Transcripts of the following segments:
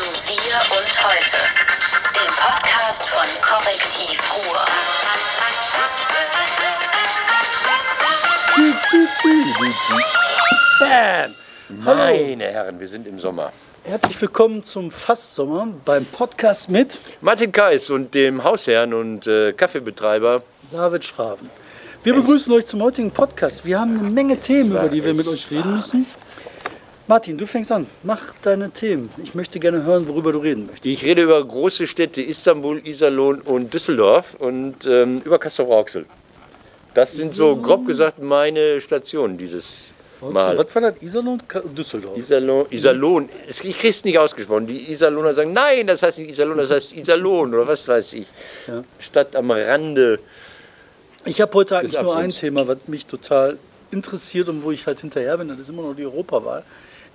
zu Wir und Heute, dem Podcast von Korrektiv Ruhr. Bam! Hallo, Meine Herren, wir sind im Sommer. herzlich willkommen zum Fastsommer beim Podcast mit Martin Kais und dem Hausherrn und äh, Kaffeebetreiber. David Schraven. Wir begrüßen euch zum heutigen Podcast. Wir haben eine Menge Themen, über die wir mit euch reden müssen. Martin, du fängst an. Mach deine Themen. Ich möchte gerne hören, worüber du reden möchtest. Ich rede über große Städte Istanbul, Iserlohn und Düsseldorf und ähm, über Kassel-Rauxel. Das sind so grob gesagt meine Stationen dieses Mal. Was war das? Iserlohn, Düsseldorf. Iserlohn, Iserlohn. Ich kriege es nicht ausgesprochen. Die Iserlohner sagen, nein, das heißt nicht Iserlohn, das heißt Iserlohn oder was weiß ich. Ja. Stadt am Rande. Ich habe heute eigentlich nur ein. Thema, was mich total interessiert und wo ich halt hinterher bin. Das ist immer noch die Europawahl.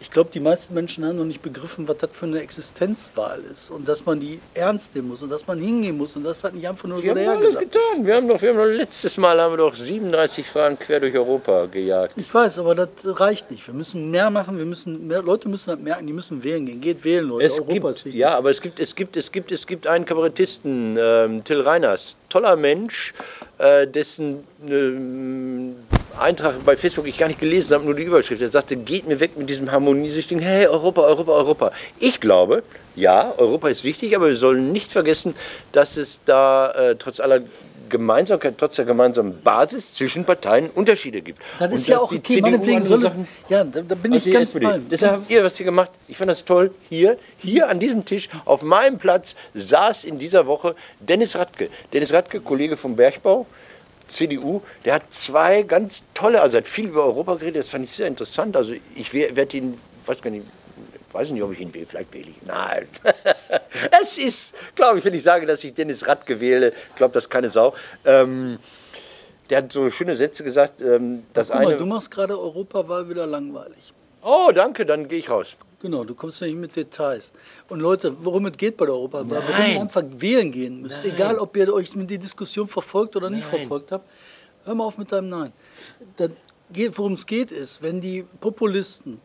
Ich glaube, die meisten Menschen haben noch nicht begriffen, was das für eine Existenzwahl ist und dass man die ernst nehmen muss und dass man hingehen muss und dass das nicht einfach nur so Wir haben alles dahergesagt ist. getan. Wir haben doch, wir haben doch letztes Mal haben wir doch 37 Fragen quer durch Europa gejagt. Ich weiß, aber das reicht nicht. Wir müssen mehr machen. Wir müssen mehr Leute müssen das merken. Die müssen wählen gehen. Geht wählen, Leute. Es Europa gibt, ja, aber es gibt, es gibt, es gibt, es gibt einen Kabarettisten, ähm, Till Reiners, toller Mensch, äh, dessen ähm, Eintrag bei Facebook ich gar nicht gelesen habe, nur die Überschrift. Er sagte, geht mir weg mit diesem harmoniesüchtigen, hey, Europa, Europa, Europa. Ich glaube, ja, Europa ist wichtig, aber wir sollen nicht vergessen, dass es da äh, trotz aller Gemeinsamkeit, trotz der gemeinsamen Basis zwischen Parteien Unterschiede gibt. Das ist ja auch die okay. Meinetwegen soll Ja, da, da bin also ich die ganz bei. Deshalb habt ihr was hier gemacht. Ich fand das toll. Hier, hier an diesem Tisch, auf meinem Platz, saß in dieser Woche Dennis Radke. Dennis Radke, Kollege vom Bergbau, CDU, der hat zwei ganz tolle, also er hat viel über Europa geredet, das fand ich sehr interessant. Also ich werde ihn, weiß gar nicht, weiß nicht, ob ich ihn wähle, vielleicht wähle ich ihn. Nein. es ist, glaube ich, wenn ich sage, dass ich Dennis Radke wähle, glaubt das keine Sau. Ähm, der hat so schöne Sätze gesagt, ähm, das Guck mal, eine. du machst gerade Europawahl wieder langweilig. Oh, danke, dann gehe ich raus. Genau, du kommst nicht mit Details. Und Leute, worum es geht bei der Europawahl, warum Nein. ihr einfach wählen gehen müsst, egal ob ihr euch mit die Diskussion verfolgt oder nicht verfolgt habt, hör mal auf mit deinem Nein. Worum es geht ist, wenn die Populisten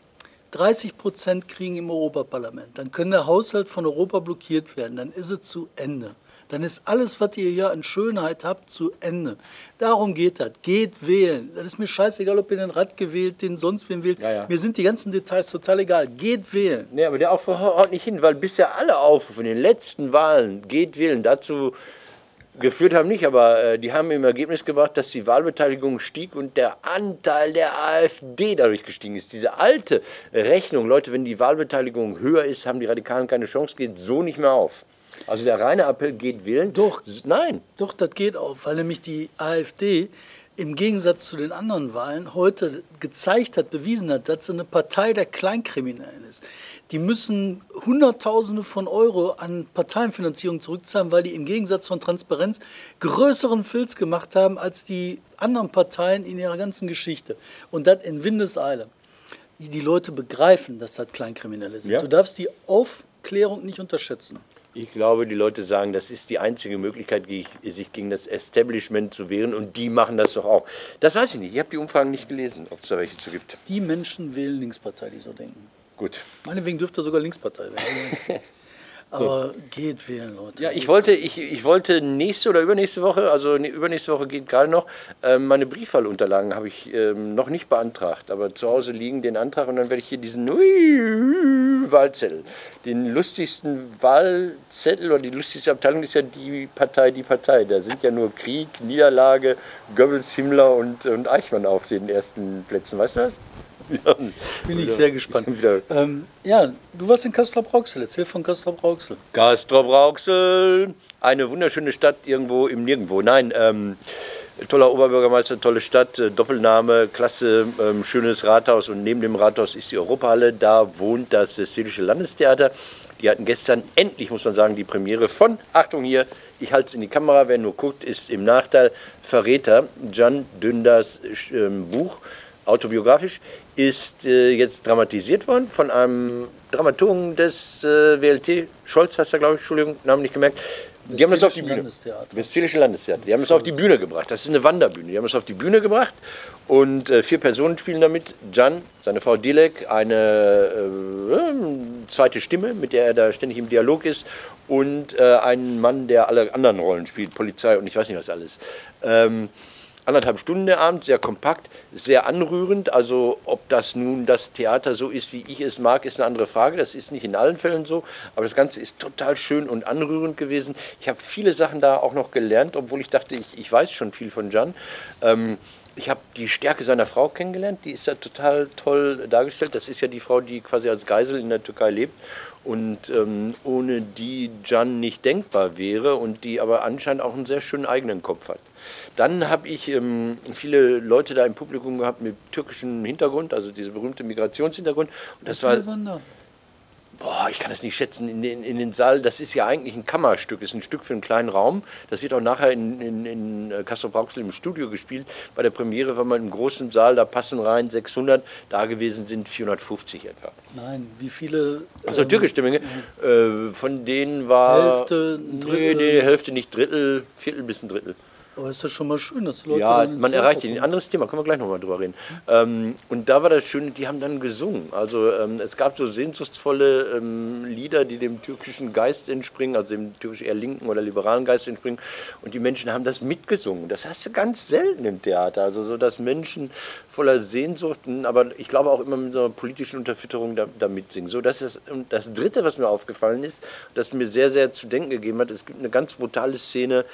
30 Prozent kriegen im Europaparlament, dann kann der Haushalt von Europa blockiert werden, dann ist es zu Ende. Dann ist alles, was ihr hier an Schönheit habt, zu Ende. Darum geht das. Geht wählen. Das ist mir scheißegal, ob ihr den Rad gewählt, den sonst wen wählt. Ja, ja. Mir sind die ganzen Details total egal. Geht wählen. Nee, aber der Aufruf haut nicht hin, weil bisher alle Aufrufe in den letzten Wahlen geht wählen dazu geführt haben nicht, aber äh, die haben im Ergebnis gebracht, dass die Wahlbeteiligung stieg und der Anteil der AfD dadurch gestiegen ist. Diese alte Rechnung, Leute, wenn die Wahlbeteiligung höher ist, haben die Radikalen keine Chance, geht so nicht mehr auf. Also der reine Appell geht wählen. Doch. Nein. Doch, das geht auf, weil nämlich die AfD im Gegensatz zu den anderen Wahlen heute gezeigt hat, bewiesen hat, dass sie eine Partei der Kleinkriminellen ist. Die müssen Hunderttausende von Euro an Parteienfinanzierung zurückzahlen, weil die im Gegensatz von Transparenz größeren Filz gemacht haben als die anderen Parteien in ihrer ganzen Geschichte. Und das in Windeseile. Die Leute begreifen, dass das Kleinkriminelle sind. Ja. Du darfst die Aufklärung nicht unterschätzen. Ich glaube, die Leute sagen, das ist die einzige Möglichkeit, sich gegen das Establishment zu wehren und die machen das doch auch. Das weiß ich nicht. Ich habe die Umfragen nicht gelesen, ob es da welche zu gibt. Die Menschen wählen Linkspartei, die so denken. Gut. Meinetwegen dürfte sogar Linkspartei werden. Aber geht wählen, Leute. Ja, ich wollte, ich, ich wollte nächste oder übernächste Woche, also übernächste Woche geht gerade noch, ähm, meine Briefwahlunterlagen habe ich ähm, noch nicht beantragt, aber zu Hause liegen den Antrag und dann werde ich hier diesen Wahlzettel, den lustigsten Wahlzettel oder die lustigste Abteilung ist ja die Partei, die Partei. Da sind ja nur Krieg, Niederlage, Goebbels, Himmler und, und Eichmann auf den ersten Plätzen, weißt du das? Ja. Bin ich sehr gespannt. Wieder. Ähm, ja, du warst in Castrop-Rauxel. Erzähl von Castrop-Rauxel. Castrop-Rauxel, eine wunderschöne Stadt irgendwo im Nirgendwo. Nein, ähm, toller Oberbürgermeister, tolle Stadt, äh, Doppelname, klasse, ähm, schönes Rathaus und neben dem Rathaus ist die Europahalle. Da wohnt das Westfälische Landestheater. Die hatten gestern endlich, muss man sagen, die Premiere von, Achtung hier, ich halte es in die Kamera, wer nur guckt, ist im Nachteil Verräter, Jan Dünders ähm, Buch, autobiografisch, ist äh, jetzt dramatisiert worden von einem Dramaturgen des äh, WLT, Scholz heißt er, glaube ich, Entschuldigung, Namen nicht gemerkt. Die haben das auf die Bühne. Landestheater. Westfälische Landestheater. Die haben es auf die Bühne gebracht. Das ist eine Wanderbühne. Die haben es auf die Bühne gebracht und äh, vier Personen spielen damit. Jan, seine Frau Dilek, eine äh, zweite Stimme, mit der er da ständig im Dialog ist, und äh, einen Mann, der alle anderen Rollen spielt, Polizei und ich weiß nicht was alles. Ähm, anderthalb Stunden der Abend, sehr kompakt, sehr anrührend. Also ob das nun das Theater so ist, wie ich es mag, ist eine andere Frage. Das ist nicht in allen Fällen so, aber das Ganze ist total schön und anrührend gewesen. Ich habe viele Sachen da auch noch gelernt, obwohl ich dachte, ich, ich weiß schon viel von Jan. Ähm, ich habe die Stärke seiner Frau kennengelernt, die ist da total toll dargestellt. Das ist ja die Frau, die quasi als Geisel in der Türkei lebt und ähm, ohne die Jan nicht denkbar wäre und die aber anscheinend auch einen sehr schönen eigenen Kopf hat. Dann habe ich ähm, viele Leute da im Publikum gehabt mit türkischem Hintergrund, also diese berühmte Migrationshintergrund. Und das war, boah, ich kann das nicht schätzen, in den, in den Saal, das ist ja eigentlich ein Kammerstück, ist ein Stück für einen kleinen Raum. Das wird auch nachher in, in, in äh, Kassel-Brauxel im Studio gespielt. Bei der Premiere war man im großen Saal, da passen rein 600, da gewesen sind 450 etwa. Nein, wie viele? Also ähm, türkischstämmige, äh, von denen war... Hälfte, ein Nee, Drittel? nee, Hälfte nicht, Drittel, Viertel bis ein Drittel. Aber ist das schon mal schön, dass Leute. Ja, man erreicht ihn. Ein anderes Thema, können wir gleich nochmal drüber reden. Ähm, und da war das Schöne, die haben dann gesungen. Also ähm, es gab so sehnsuchtsvolle ähm, Lieder, die dem türkischen Geist entspringen, also dem türkisch eher linken oder liberalen Geist entspringen. Und die Menschen haben das mitgesungen. Das hast du ganz selten im Theater. Also so, dass Menschen voller Sehnsucht, aber ich glaube auch immer mit so einer politischen Unterfütterung da, da mitsingen. So, das ist das Dritte, was mir aufgefallen ist, das mir sehr, sehr zu denken gegeben hat, es gibt eine ganz brutale Szene,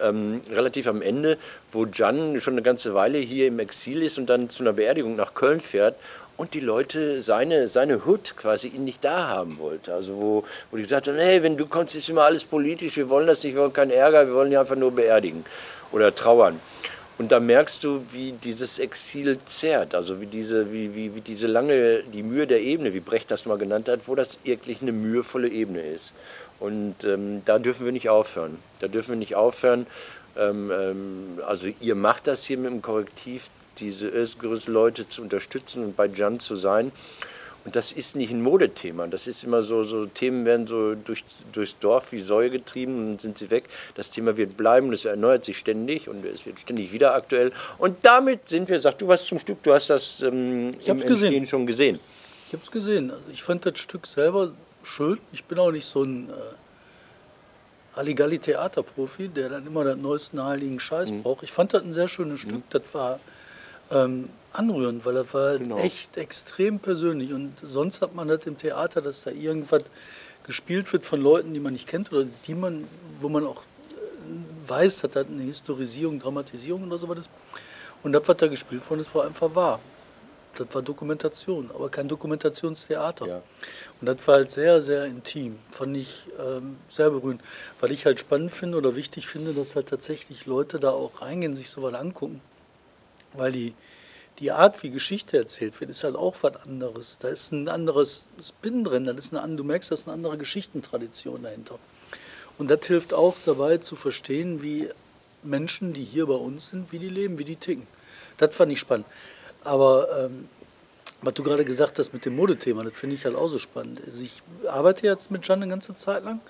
ähm, relativ am Ende, wo Jan schon eine ganze Weile hier im Exil ist und dann zu einer Beerdigung nach Köln fährt und die Leute seine, seine Hut quasi ihn nicht da haben wollte. Also wo, wo die gesagt haben, hey, wenn du kommst, ist immer alles politisch, wir wollen das nicht, wir wollen keinen Ärger, wir wollen ihn einfach nur beerdigen oder trauern. Und da merkst du, wie dieses Exil zerrt, also wie diese, wie, wie, wie diese lange, die Mühe der Ebene, wie Brecht das mal genannt hat, wo das wirklich eine mühevolle Ebene ist. Und ähm, da dürfen wir nicht aufhören. Da dürfen wir nicht aufhören. Ähm, ähm, also ihr macht das hier mit dem Korrektiv, diese Özgürüz-Leute zu unterstützen und bei Jan zu sein. Und das ist nicht ein Modethema. Das ist immer so, so Themen werden so durch, durchs Dorf wie Säue getrieben und sind sie weg. Das Thema wird bleiben, das erneuert sich ständig und es wird ständig wieder aktuell. Und damit sind wir, sag du was zum Stück, du hast das ähm, Ich im gesehen. Entstehen schon gesehen. Ich habe es gesehen. Also ich fand das Stück selber schön. Ich bin auch nicht so ein äh, Halligalli-Theaterprofi, der dann immer den neuesten heiligen Scheiß Mhm. braucht. Ich fand das ein sehr schönes Stück. Das war ähm, anrührend, weil das war Genau. echt extrem persönlich. Und sonst hat man das im Theater, dass da irgendwas gespielt wird von Leuten, die man nicht kennt oder die man, wo man auch äh, weiß, dass das eine Historisierung, Dramatisierung oder sowas ist. Und das, was da gespielt worden ist, war einfach wahr. Das war Dokumentation, aber kein Dokumentationstheater. Ja. Und das war halt sehr, sehr intim. Fand ich ähm, sehr berührend. Weil ich halt spannend finde oder wichtig finde, dass halt tatsächlich Leute da auch reingehen, sich sowas angucken. Weil die, die Art, wie Geschichte erzählt wird, ist halt auch was anderes. Da ist ein anderes Spin drin, da ist eine, du merkst, da ist eine andere Geschichtentradition dahinter. Und das hilft auch dabei zu verstehen, wie Menschen, die hier bei uns sind, wie die leben, wie die ticken. Das fand ich spannend. Aber ähm, was du gerade gesagt hast mit dem Modethema, das finde ich halt auch so spannend. Also ich arbeite jetzt mit Jan eine ganze Zeit lang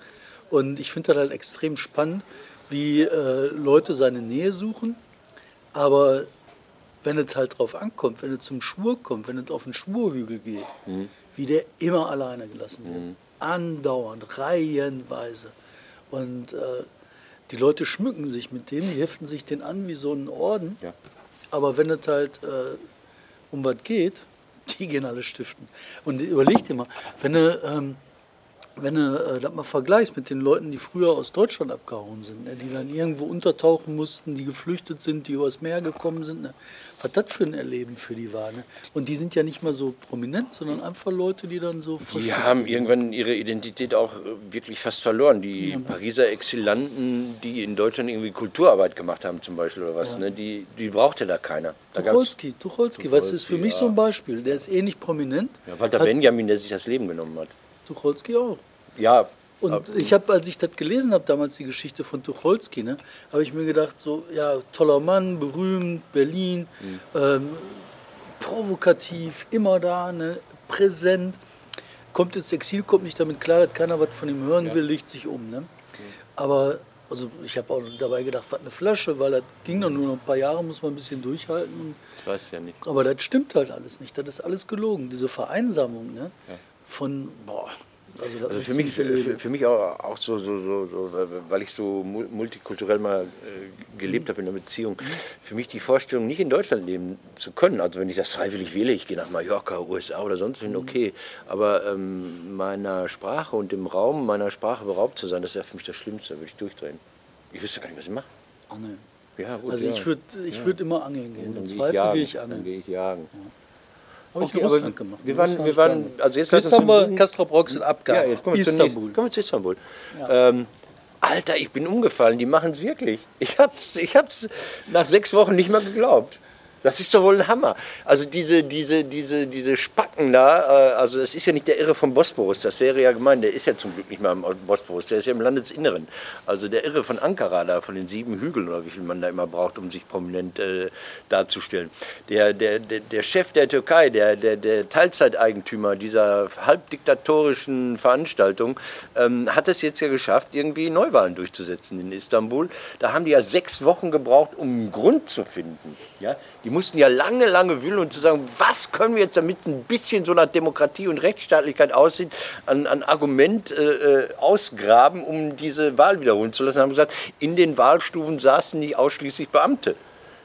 und ich finde das halt extrem spannend, wie äh, Leute seine Nähe suchen, aber wenn es halt drauf ankommt, wenn es zum Schwur kommt, wenn es auf den Schwurhügel geht, wie der immer alleine gelassen wird. Andauernd, reihenweise. Und äh, die Leute schmücken sich mit dem, die heften sich den an wie so einen Orden. Ja. Aber wenn es halt äh, um was geht, die gehen alle stiften. Und überleg dir mal, wenn du, ähm, wenn du äh, das mal vergleichst mit den Leuten, die früher aus Deutschland abgehauen sind, ne, die dann irgendwo untertauchen mussten, die geflüchtet sind, die übers Meer gekommen sind, ne, was das für ein Erleben für die war. Ne? Und die sind ja nicht mal so prominent, sondern einfach Leute, die dann so Die haben irgendwann ihre Identität auch äh, wirklich fast verloren. Die Pariser Exilanten, die in Deutschland irgendwie Kulturarbeit gemacht haben zum Beispiel oder was, ne, die, die brauchte da keiner. Da gab's, Tucholsky, Tucholsky, was ist für mich ja. so ein Beispiel? Der ist eh nicht prominent. ja, Walter Benjamin, der sich das Leben genommen hat. Tucholsky auch. Ja, Und ab- ich habe, als ich das gelesen habe, damals die Geschichte von Tucholsky, ne, habe ich mir gedacht, so, ja, toller Mann, berühmt, Berlin, ähm, provokativ, immer da, ne, präsent, kommt ins Exil, kommt nicht damit klar, dass keiner was von ihm hören will, legt sich um. Ne? Aber, also ich habe auch dabei gedacht, was eine Flasche, weil das ging doch nur noch ein paar Jahre, muss man ein bisschen durchhalten. ich weiß ja nicht. Aber das stimmt halt alles nicht. Das ist alles gelogen. Diese Vereinsamung ne? Von, boah, Also, Also für mich, für, für mich auch, auch so, so, so, so, weil ich so mul- multikulturell mal äh, gelebt habe in einer Beziehung, für mich die Vorstellung, nicht in Deutschland leben zu können, also wenn ich das freiwillig wähle, ich gehe nach Mallorca, USA oder sonst hin, okay, aber ähm, meiner Sprache und dem Raum meiner Sprache beraubt zu sein, das wäre für mich das Schlimmste, würde ich durchdrehen. Ich wüsste gar nicht, was ich mache. Angeln. Ja, gut, Also ja. ich würde ich würd immer angeln gehen. Dann Im Zweifel gehe ich Dann angeln. gehe ich jagen. Habe ich Okay, in aber Russland gemacht. wir In waren- wir waren- also jetzt jetzt haben wir zum- Castrop Rocks in Abgang. Ja, jetzt kommen wir, Istanbul. kommen wir zu Istanbul. Ähm, Alter, ich bin umgefallen, die machen es wirklich. Ich hab's, ich hab's nach sechs Wochen nicht mehr geglaubt. Das ist doch wohl ein Hammer. Also diese, diese, diese, diese Spacken da, äh, also das ist ja nicht der Irre vom Bosporus, das wäre ja gemein, der ist ja zum Glück nicht mehr am Bosporus, der ist ja im Landesinneren. Also der Irre von Ankara da, von den sieben Hügeln oder wie viel man da immer braucht, um sich prominent äh, darzustellen. Der, der, der, der Chef der Türkei, der, der, der Teilzeiteigentümer dieser halbdiktatorischen Veranstaltung, ähm, hat es jetzt ja geschafft, irgendwie Neuwahlen durchzusetzen in Istanbul. Da haben die ja sechs Wochen gebraucht, um einen Grund zu finden. Ja? Die mussten ja lange, lange wühlen und zu sagen, was können wir jetzt, damit ein bisschen so nach Demokratie und Rechtsstaatlichkeit aussieht, an, an Argument äh, äh, ausgraben, um diese Wahl wiederholen zu lassen. Haben gesagt, in den Wahlstuben saßen nicht ausschließlich Beamte.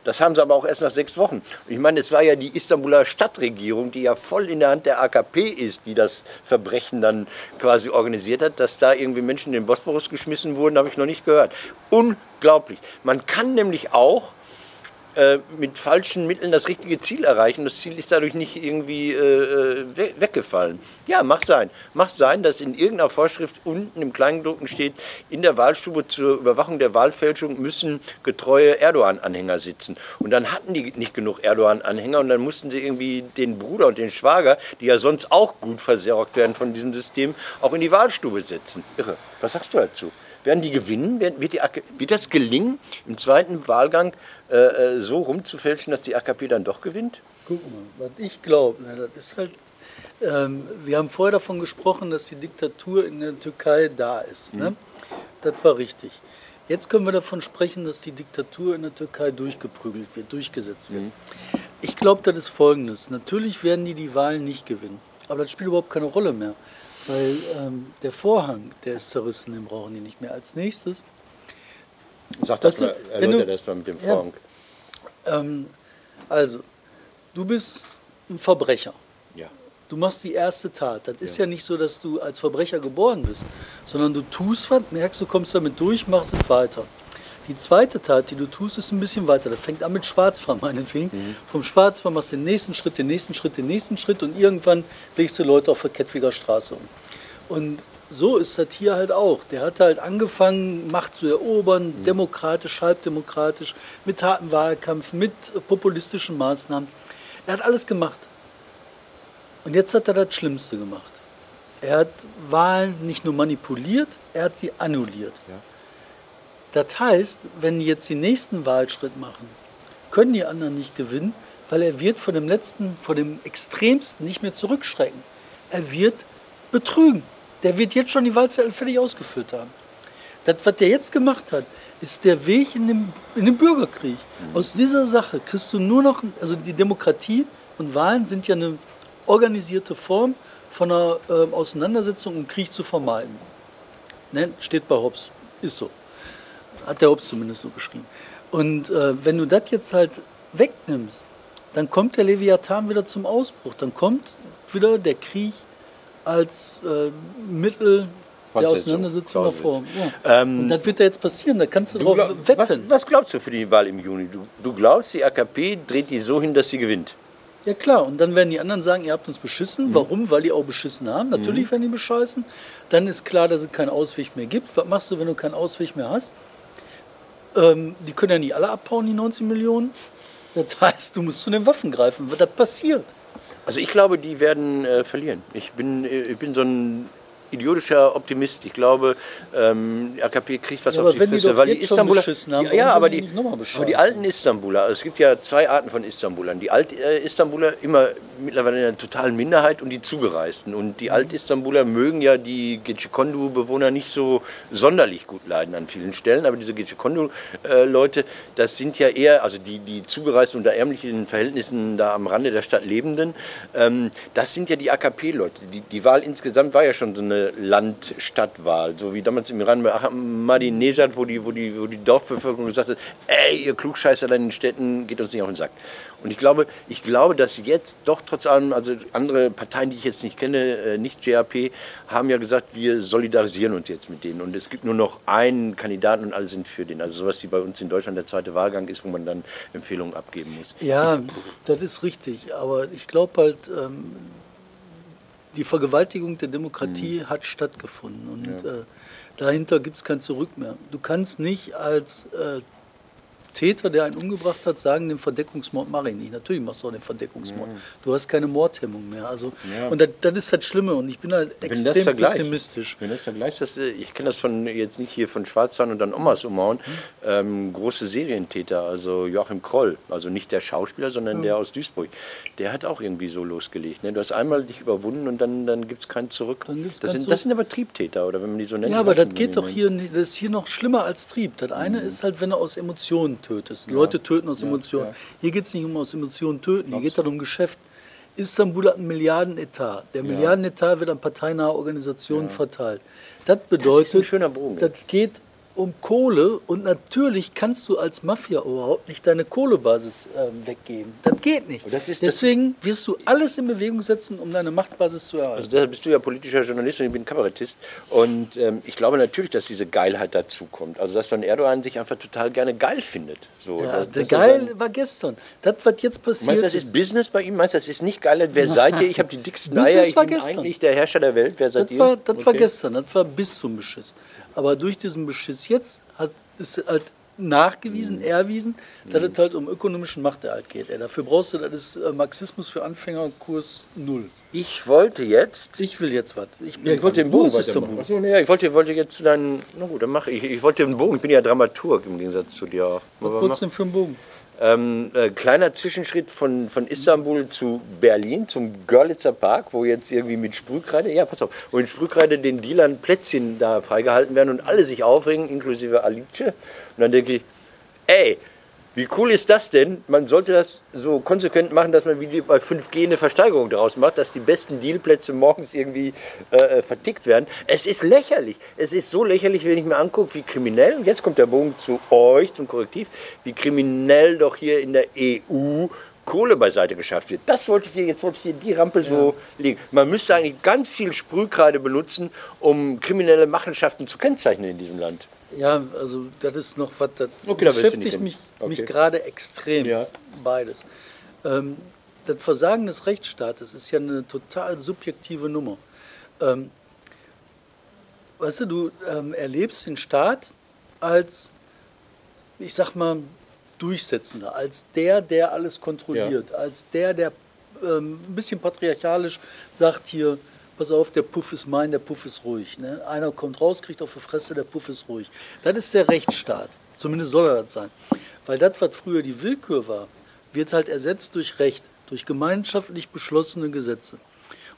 Das haben sie aber auch erst nach sechs Wochen. Ich meine, es war ja die Istanbuler Stadtregierung, die ja voll in der Hand der AKP ist, die das Verbrechen dann quasi organisiert hat. Dass da irgendwie Menschen in den Bosporus geschmissen wurden, habe ich noch nicht gehört. Unglaublich. Man kann nämlich auch äh, mit falschen Mitteln das richtige Ziel erreichen. Das Ziel ist dadurch nicht irgendwie äh, we weggefallen. Ja, mach sein. Mach sein, dass in irgendeiner Vorschrift unten im Kleingedruckten steht, in der Wahlstube zur Überwachung der Wahlfälschung müssen getreue Erdogan-Anhänger sitzen. Und dann hatten die nicht genug Erdogan-Anhänger und dann mussten sie irgendwie den Bruder und den Schwager, die ja sonst auch gut versorgt werden von diesem System, auch in die Wahlstube setzen. Irre. Was sagst du dazu? Werden die gewinnen? Wird, die, wird das gelingen, im zweiten Wahlgang äh, äh, so rumzufälschen, dass die AKP dann doch gewinnt? Guck mal, was ich glaube, ne, das ist halt, ähm, wir haben vorher davon gesprochen, dass die Diktatur in der Türkei da ist. Ne? Das war richtig. Jetzt können wir davon sprechen, dass die Diktatur in der Türkei durchgeprügelt wird, durchgesetzt wird. Ich glaube, das ist folgendes. Natürlich werden die die Wahlen nicht gewinnen. Aber das spielt überhaupt keine Rolle mehr. Weil ähm, der Vorhang, der ist zerrissen, den brauchen die nicht mehr. Als nächstes Sag das das mal, mal, wenn du- erläuter das mal mit dem Ja. Frank. Ähm, also, du bist ein Verbrecher. Ja. Du machst die erste Tat. Das ist ja nicht so, dass du als Verbrecher geboren bist, sondern du tust was, merkst, du kommst damit durch, machst es weiter. Die zweite Tat, die du tust, ist ein bisschen weiter. Das fängt an mit Schwarzfahren, meinetwegen. Vom Schwarzfahren machst du den nächsten Schritt, den nächsten Schritt, den nächsten Schritt und irgendwann legst du Leute auf der Kettwiger Straße um. Und so ist das hier halt auch. Der hat halt angefangen, Macht zu erobern, demokratisch, halbdemokratisch, mit harten Wahlkampf, mit populistischen Maßnahmen. Er hat alles gemacht. Und jetzt hat er das Schlimmste gemacht. Er hat Wahlen nicht nur manipuliert, er hat sie annulliert. Das heißt, wenn die jetzt den nächsten Wahlschritt machen, können die anderen nicht gewinnen, weil er wird von dem letzten, von dem Extremsten nicht mehr zurückschrecken. Er wird betrügen. Der wird jetzt schon die Wahlzettel fertig ausgefüllt haben. Das, was der jetzt gemacht hat, ist der Weg in den, in den Bürgerkrieg. Aus dieser Sache kriegst du nur noch, also die Demokratie und Wahlen sind ja eine organisierte Form von einer ähm, Auseinandersetzung, um Krieg zu vermeiden. Ne? Steht bei Hobbes, ist so. Hat der Hobbes zumindest so geschrieben. Und äh, wenn du das jetzt halt wegnimmst, dann kommt der Leviathan wieder zum Ausbruch. Dann kommt wieder der Krieg als äh, Mittel der Auseinandersetzung vorn. Ja. Ähm, Und das wird da jetzt passieren, da kannst du, Du drauf glaub- was, wetten. was glaubst du für die Wahl im Juni? Du, du glaubst, die AKP dreht die so hin, dass sie gewinnt? Ja klar, und dann werden die anderen sagen, ihr habt uns beschissen. Mhm. Warum? Weil die auch beschissen haben. Natürlich werden die bescheißen. Dann ist klar, dass es keinen Ausweg mehr gibt. Was machst du, wenn du keinen Ausweg mehr hast? Ähm, die können ja nicht alle abhauen, die 19 Millionen. Das heißt, du musst zu den Waffen greifen. Was passiert? Also ich glaube, die werden äh, verlieren. Ich bin, äh, ich bin so ein idiotischer Optimist. Ich glaube, ähm, die AKP kriegt was Ja, auf aber die wenn die weil die Istanbuler, haben, ja, ja, aber die aber die alten Istanbuler, also es gibt ja zwei Arten von Istanbulern. Die Alt-Istanbuler immer mittlerweile in einer totalen Minderheit und die Zugereisten. Und die Alt-Istanbuler mögen ja die Gecekondu-Bewohner nicht so sonderlich gut leiden an vielen Stellen, aber diese Gecekondu-Leute, das sind ja eher, also die, die Zugereisten unter ärmlichen Verhältnissen da am Rande der Stadt Lebenden, ähm, das sind ja die AKP-Leute. Die, die Wahl insgesamt war ja schon so eine Land-Stadt-Wahl, so wie damals im Iran bei Ahmadinejad, wo die, wo, die, wo die Dorfbevölkerung gesagt hat, ey, ihr Klugscheißer da in den Städten, geht uns nicht auf den Sack. Und ich glaube, ich glaube, dass jetzt doch trotz allem, also andere Parteien, die ich jetzt nicht kenne, äh, nicht JAP, haben ja gesagt, wir solidarisieren uns jetzt mit denen. Und es gibt nur noch einen Kandidaten und alle sind für den. Also sowas wie bei uns in Deutschland der zweite Wahlgang ist, wo man dann Empfehlungen abgeben muss. Ja, das ist richtig. Aber ich glaube halt, ähm, die Vergewaltigung der Demokratie mhm. hat stattgefunden. Und ja. äh, dahinter gibt es kein Zurück mehr. Du kannst nicht als äh, Täter, der einen umgebracht hat, sagen, den Verdeckungsmord mache ich nicht. Natürlich machst du auch den Verdeckungsmord. Mhm. Du hast keine Mordhemmung mehr. Also, ja. Und das, das, ist halt Schlimme und ich bin halt Wenn extrem pessimistisch. Wenn das vergleichst, das, äh, ich kenne das von jetzt nicht hier von Schwarzwald und dann Omas umhauen, mhm. ähm, große Serientäter, also Joachim Kroll, also nicht der Schauspieler, sondern mhm. der aus Duisburg, der hat auch irgendwie so losgelegt. Ne? Du hast einmal dich überwunden und dann, dann gibt es kein Zurück. Das sind, das sind aber Triebtäter, oder wenn man die so nennt. Ja, aber das geht doch hier, das ist hier noch schlimmer als Trieb. Das eine mhm. ist halt, wenn er aus Emotionen tötest. Ja. Leute töten aus Emotionen. Ja. Hier geht es nicht um aus Emotionen töten, hier geht es um Geschäft. Istanbul hat einen Milliardenetat. Der Milliardenetat wird an parteinahe Organisationen verteilt. Das bedeutet, das, das geht um Kohle und natürlich kannst du als Mafia überhaupt nicht deine Kohlebasis äh, weggeben. Das geht nicht. Das Deswegen das wirst du alles in Bewegung setzen, um deine Machtbasis zu erhalten. Also deshalb bist du ja politischer Journalist und ich bin Kabarettist. Und ähm, ich glaube natürlich, dass diese Geilheit dazu kommt. Also dass dann Erdogan sich einfach total gerne geil findet. So, ja, der geil war gestern. Das, was jetzt passiert Meinst du, das ist Business bei ihm? Meinst du, das ist nicht geil? Wer seid ihr? Ich habe die dicksten Eier. Ich bin gestern. eigentlich der Herrscher der Welt. Wer seid das ihr? War, das okay. war gestern. Das war bis zum Beschiss. Aber durch diesen Beschiss jetzt hat, ist halt nachgewiesen, mhm. erwiesen, dass mhm. es halt um ökonomischen Machterhalt geht. Ey, dafür brauchst du, das äh, Marxismus für Anfänger, Kurs null. Ich wollte jetzt. Ich will jetzt was. Ich, ja, ich wollte den Bogen weitermachen. Achso, ja, ich wollte, wollte jetzt zu deinen. Na gut, dann mache ich. Ich wollte den Bogen. Ich bin ja Dramaturg im Gegensatz zu dir. Was wolltest du denn für einen Bogen? Ähm, äh, kleiner Zwischenschritt von, von Istanbul zu Berlin, zum Görlitzer Park, wo jetzt irgendwie mit Sprühkreide, ja, pass auf, wo in Sprühkreide den Dealern Plätzchen da freigehalten werden und alle sich aufregen, inklusive Alice. Und dann denke ich, ey, wie cool ist das denn? Man sollte das so konsequent machen, dass man wie bei 5G eine Versteigerung daraus macht, dass die besten Dealplätze morgens irgendwie äh, äh, vertickt werden. Es ist lächerlich. Es ist so lächerlich, wenn ich mir angucke, wie kriminell, und jetzt kommt der Bogen zu euch, zum Korrektiv, wie kriminell doch hier in der EU Kohle beiseite geschafft wird. Das wollte ich hier, jetzt wollte ich hier die Rampe so ja. legen. Man müsste eigentlich ganz viel Sprühkreide benutzen, um kriminelle Machenschaften zu kennzeichnen in diesem Land. Ja, also das ist noch was, das okay, beschäftigt mich, okay. mich gerade extrem, ja. beides. Ähm, das Versagen des Rechtsstaates ist ja eine total subjektive Nummer. Ähm, weißt du, du ähm, erlebst den Staat als, ich sag mal, Durchsetzender, als der, der alles kontrolliert, ja. als der, der ähm, ein bisschen patriarchalisch sagt hier, pass auf, der Puff ist mein, der Puff ist ruhig. Ne? Einer kommt raus, kriegt auf die Fresse, der Puff ist ruhig. Das ist der Rechtsstaat. Zumindest soll er das sein. Weil das, was früher die Willkür war, wird halt ersetzt durch Recht, durch gemeinschaftlich beschlossene Gesetze.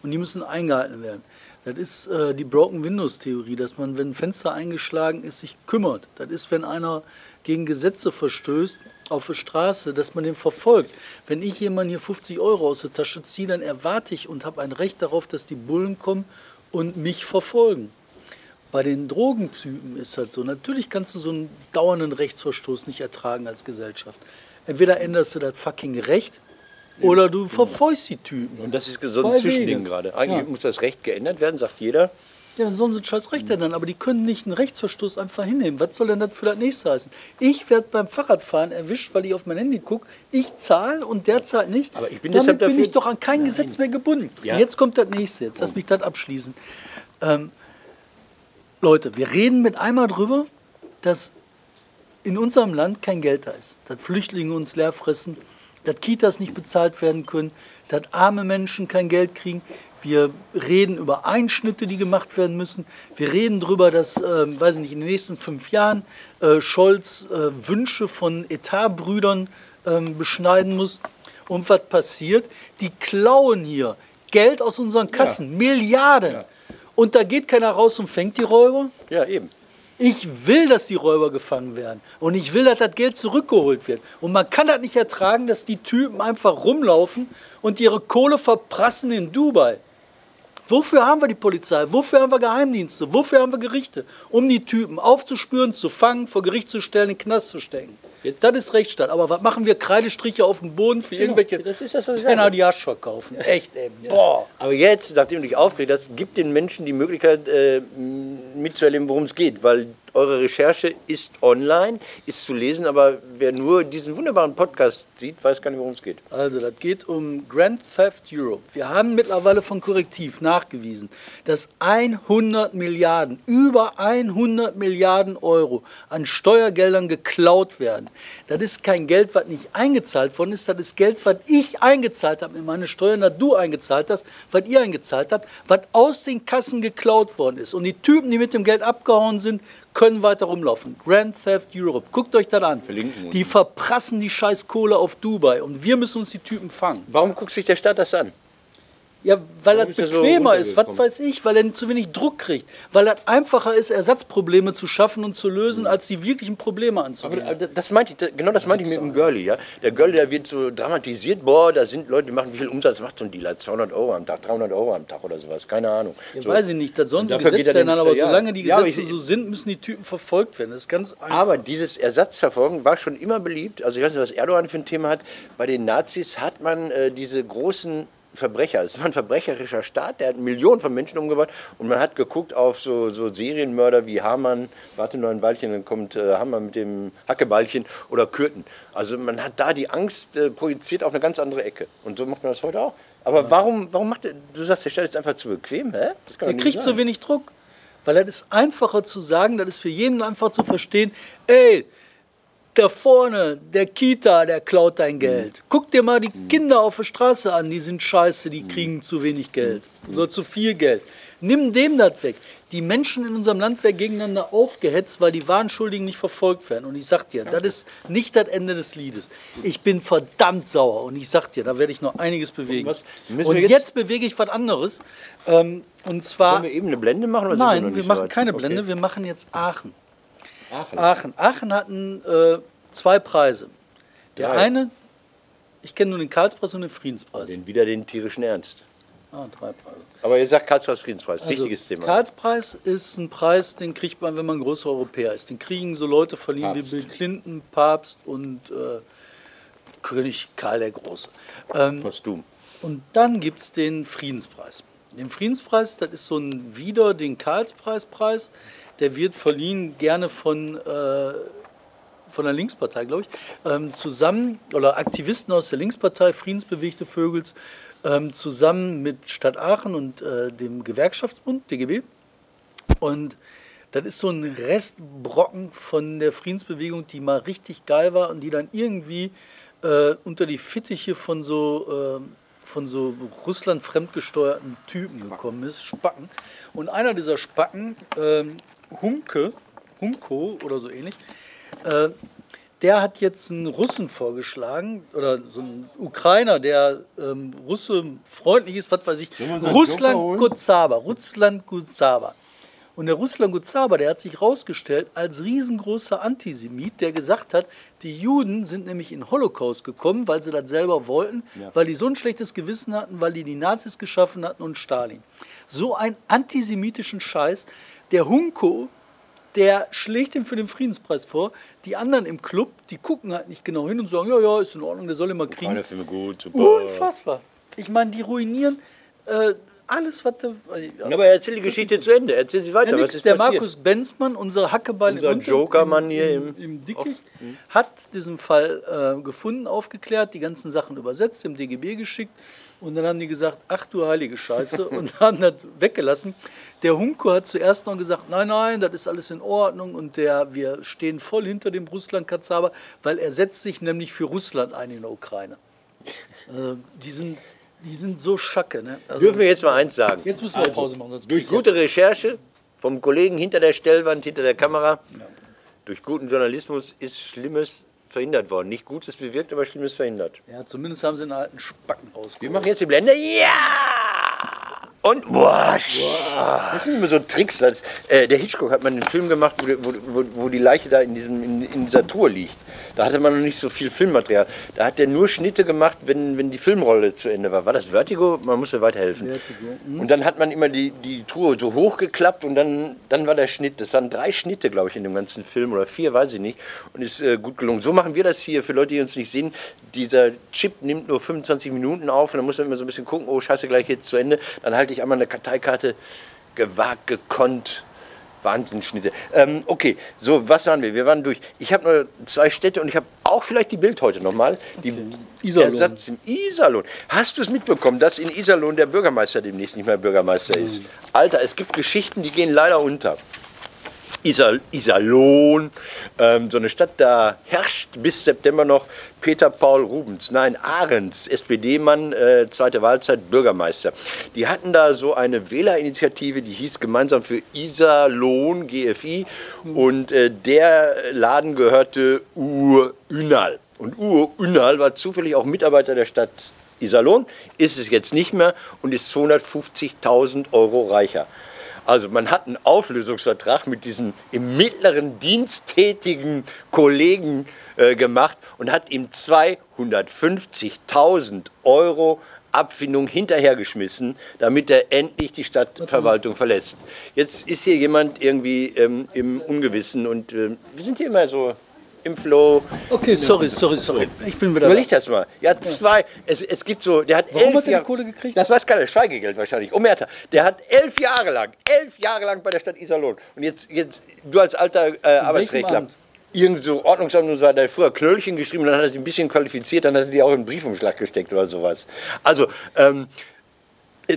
Und die müssen eingehalten werden. Das ist äh, die Broken Windows Theorie, dass man, wenn ein Fenster eingeschlagen ist, sich kümmert. Das ist, wenn einer gegen Gesetze verstößt, auf der Straße, dass man den verfolgt. Wenn ich jemand hier 50 Euro aus der Tasche ziehe, dann erwarte ich und habe ein Recht darauf, dass die Bullen kommen und mich verfolgen. Bei den Drogentypen ist das so. Natürlich kannst du so einen dauernden Rechtsverstoß nicht ertragen als Gesellschaft. Entweder änderst du das fucking Recht oder du verfolgst die Typen. Und das ist so ein Zwischending gerade. Eigentlich ja. muss das Recht geändert werden, sagt jeder. Ja, dann sollen sie scheiß Recht ändern, aber die können nicht einen Rechtsverstoß einfach hinnehmen. Was soll denn das für das nächste heißen? Ich werde beim Fahrradfahren erwischt, weil ich auf mein Handy gucke. Ich zahle und der zahlt nicht. Aber ich bin Damit bin ich doch an kein Nein. Gesetz mehr gebunden. Ja. Jetzt kommt das nächste. Jetzt lass mich das abschließen. Ähm, Leute, wir reden mit einmal drüber, dass in unserem Land kein Geld da ist. Dass Flüchtlinge uns leer fressen, dass Kitas nicht bezahlt werden können, dass arme Menschen kein Geld kriegen. Wir reden über Einschnitte, die gemacht werden müssen. Wir reden darüber, dass, äh, weiß ich nicht, in den nächsten fünf Jahren äh, Scholz äh, Wünsche von Etatbrüdern ähm, beschneiden muss. Und was passiert? Die klauen hier Geld aus unseren Kassen, ja. Milliarden. Ja. Und da geht keiner raus und fängt die Räuber? Ja, eben. Ich will, dass die Räuber gefangen werden. Und ich will, dass das Geld zurückgeholt wird. Und man kann das nicht ertragen, dass die Typen einfach rumlaufen und ihre Kohle verprassen in Dubai. Wofür haben wir die Polizei? Wofür haben wir Geheimdienste? Wofür haben wir Gerichte? Um die Typen aufzuspüren, zu fangen, vor Gericht zu stellen, in den Knast zu stecken. Das ist Rechtsstaat. Aber was machen wir? Kreidestriche auf dem Boden für irgendwelche das ist das, was ich Penner, sage. die Hasch verkaufen. Echt, ey. Boah. Aber jetzt, nachdem du dich aufregst, das gibt den Menschen die Möglichkeit, äh, mitzuerleben, worum es geht. Weil eure Recherche ist online, ist zu lesen, aber wer nur diesen wunderbaren Podcast sieht, weiß gar nicht, worum es geht. Also, das geht um Grand Theft Europe. Wir haben mittlerweile von Korrektiv nachgewiesen, dass 100 Milliarden, über 100 Milliarden Euro an Steuergeldern geklaut werden. Das ist kein Geld, was nicht eingezahlt worden ist, das ist Geld, was ich eingezahlt habe in meine Steuern, das du eingezahlt hast, was ihr eingezahlt habt, was aus den Kassen geklaut worden ist. Und die Typen, die mit dem Geld abgehauen sind, können weiter rumlaufen. Grand Theft Europe. Guckt euch das an. Verlinken Die verprassen die scheiß Kohle auf Dubai und wir müssen uns die Typen fangen. Warum guckt sich der Staat das an? Ja, weil Warum das ist er so bequemer ist, was weiß ich, weil er zu wenig Druck kriegt. Weil das einfacher ist, Ersatzprobleme zu schaffen und zu lösen, als die wirklichen Probleme Aber anzugehen. äh, das meinte ich, genau das meinte ich mit dem Girlie, ja. Der Girlie, der wird so dramatisiert, boah, da sind Leute, die machen, wie viel Umsatz macht so ein Dealer? 200 Euro am Tag, 300 Euro am Tag oder sowas, keine Ahnung. Ja, so. weiß ich nicht, das sollen sie Gesetze er ändern, aber solange die Ja, aber Gesetze ich- so sind, müssen die Typen verfolgt werden. Das ist ganz einfach. Aber dieses Ersatzverfolgen war schon immer beliebt. Also ich weiß nicht, was Erdogan für ein Thema hat. Bei den Nazis hat man äh, diese großen Verbrecher. Es war ein verbrecherischer Staat, der hat Millionen von Menschen umgebracht. Und man hat geguckt auf so, so Serienmörder wie Hamann, warte noch ein Weilchen, dann kommt äh, Hamann mit dem Hackeballchen oder Kürten. Also man hat da die Angst äh, projiziert auf eine ganz andere Ecke. Und so macht man das heute auch. Aber warum, warum macht der, du sagst, der Staat ist einfach zu bequem, hä? Das kann Er kriegt sein. zu wenig Druck. Weil das ist einfacher zu sagen, das ist für jeden einfach zu verstehen, ey, da vorne, der Kita, der klaut dein Geld. Guck dir mal die Kinder auf der Straße an, die sind scheiße, die kriegen zu wenig Geld oder zu viel Geld. Nimm dem das weg. Die Menschen in unserem Land werden gegeneinander aufgehetzt, weil die Wahnschuldigen nicht verfolgt werden. Und ich sag dir, das ist nicht das Ende des Liedes. Ich bin verdammt sauer und ich sag dir, da werde ich noch einiges bewegen. Und wir jetzt, jetzt- bewege ich was anderes. Ähm, und zwar. Sollen wir eben eine Blende machen? Nein, wir machen weit? keine Okay. Blende, wir machen jetzt Aachen. Aachen. Aachen. Aachen hatten äh, zwei Preise. Der Drei. eine, ich kenne nur den Karlspreis und den Friedenspreis. Den, wieder den tierischen Ernst. Ah, drei Preise. Aber jetzt sagt Karlsruhe Friedenspreis, Also, wichtiges Thema. Karlspreis ist ein Preis, den kriegt man, wenn man großer Europäer ist. Den kriegen so Leute verliehen Papst. wie Bill Clinton, Papst und äh, König Karl der Große. Ähm, Kostüm. Und dann gibt es den Friedenspreis. Den Friedenspreis, das ist so ein wieder den Karlspreispreis. Der wird verliehen gerne von, äh, von der Linkspartei, glaube ich, ähm, zusammen, oder Aktivisten aus der Linkspartei, Friedensbewegte Vögels, ähm, zusammen mit Stadt Aachen und äh, dem Gewerkschaftsbund, DGB. Und das ist so ein Restbrocken von der Friedensbewegung, die mal richtig geil war und die dann irgendwie äh, unter die Fittiche von so, äh, von so Russland fremdgesteuerten Typen gekommen ist, Spacken. Und einer dieser Spacken, ähm, Humke, Humko oder so ähnlich, äh, der hat jetzt einen Russen vorgeschlagen, oder so einen Ukrainer, der ähm, Russe freundlich ist, was weiß ich, Russland? Guzaba, Russland Guzaba. Und der Russland Guzaba, der hat sich rausgestellt als riesengroßer Antisemit, der gesagt hat, die Juden sind nämlich in den Holocaust gekommen, weil sie das selber wollten, weil die so ein schlechtes Gewissen hatten, weil die die Nazis geschaffen hatten und Stalin. So einen antisemitischen Scheiß. Der Hunko, der schlägt ihm für den Friedenspreis vor. Die anderen im Club, die gucken halt nicht genau hin und sagen, ja, ja, ist in Ordnung, der soll immer kriegen. Keine Filme gut, super. Unfassbar. Ich meine, die ruinieren äh, alles, was da. Ja, aber erzähl die Geschichte zu Ende. Erzähl sie weiter. Ja, was ist der passiert? Markus Benzmann, unser Hackebeil Unser Jokermann hier im, im- im Dickicht, hat diesen Fall äh, gefunden, aufgeklärt, die ganzen Sachen übersetzt, dem DGB geschickt und dann haben die gesagt, ach du heilige Scheiße und haben das weggelassen. Der Hunko hat zuerst noch gesagt, nein, nein, das ist alles in Ordnung und der, wir stehen voll hinter dem Russland-Kazaber, weil er setzt sich nämlich für Russland ein in der Ukraine. Äh, die, sind, die sind so schacke. Ne? Also, Dürfen wir jetzt mal eins sagen? jetzt müssen wir Pause machen, Durch gute Recherche vom Kollegen hinter der Stellwand, hinter der Kamera, durch guten Journalismus ist Schlimmes verhindert worden. Nicht Gutes bewirkt, aber Schlimmes verhindert. Ja, zumindest haben sie einen alten Spacken Wir rausgeholt. machen jetzt die Blende. Ja! Und boah, das sind immer so Tricks. Das, äh, der Hitchcock hat mal einen Film gemacht, wo, die- wo, wo, wo die Leiche da in, diesem, in, in dieser Truhe liegt. Da hatte man noch nicht so viel Filmmaterial. Da hat er nur Schnitte gemacht, wenn, wenn die Filmrolle zu Ende war. War das Vertigo? Man muss mir weiterhelfen. Vertigo, mhm. Und dann hat man immer die, die Truhe so hochgeklappt und dann, dann war der Schnitt. Das waren drei Schnitte, glaube ich, in dem ganzen Film oder vier, weiß ich nicht. Und ist äh, gut gelungen. So machen wir das hier für Leute, die uns nicht sehen. Dieser Chip nimmt nur 25 Minuten auf und dann muss man immer so ein bisschen gucken, oh scheiße, gleich jetzt zu Ende. Dann halte ich einmal eine Karteikarte gewagt, gekonnt. Wahnsinnsschnitte. Ähm, okay, so, was waren wir? Wir waren durch. Ich habe nur zwei Städte und ich habe auch vielleicht die Bild heute nochmal. Die Iserlohn. Der Satz im Iserlohn. Hast du es mitbekommen, dass in Iserlohn der Bürgermeister demnächst nicht mehr Bürgermeister ist? Alter, es gibt Geschichten, die gehen leider unter. Iserlohn, ähm, so eine Stadt, da herrscht bis September noch Peter Paul Rubens, nein, Ahrens, SPD-Mann, äh, zweite Wahlzeit, Bürgermeister. Die hatten da so eine Wählerinitiative, die hieß gemeinsam für Iserlohn, GFI, und äh, der Laden gehörte Ur Ünal. Und Ur Ünal war zufällig auch Mitarbeiter der Stadt Iserlohn, ist es jetzt nicht mehr und ist 250.000 Euro reicher. Also man hat einen Auflösungsvertrag mit diesem im mittleren Dienst tätigen Kollegen äh, gemacht und hat ihm 250.000 Euro Abfindung hinterhergeschmissen, damit er endlich die Stadtverwaltung verlässt. Jetzt ist hier jemand irgendwie ähm, im Ungewissen und äh, wir sind hier immer so im Flow. Okay, sorry, sorry, sorry. Ich bin wieder Überleg das mal. Ja, zwei. Es, es gibt so, der hat Warum elf hat er die Jahre- Kohle gekriegt? Das weiß keiner, Schweigegeld wahrscheinlich. Omerta. Der hat elf Jahre lang, elf Jahre lang bei der Stadt Iserlohn. Und jetzt, jetzt du als alter äh, Arbeitsrechtler. Amt? Irgend so Ordnungsamt und so hat er früher Knöllchen geschrieben, dann hat er sich ein bisschen qualifiziert, dann hat er die auch in einen Briefumschlag gesteckt oder sowas. Also, ähm,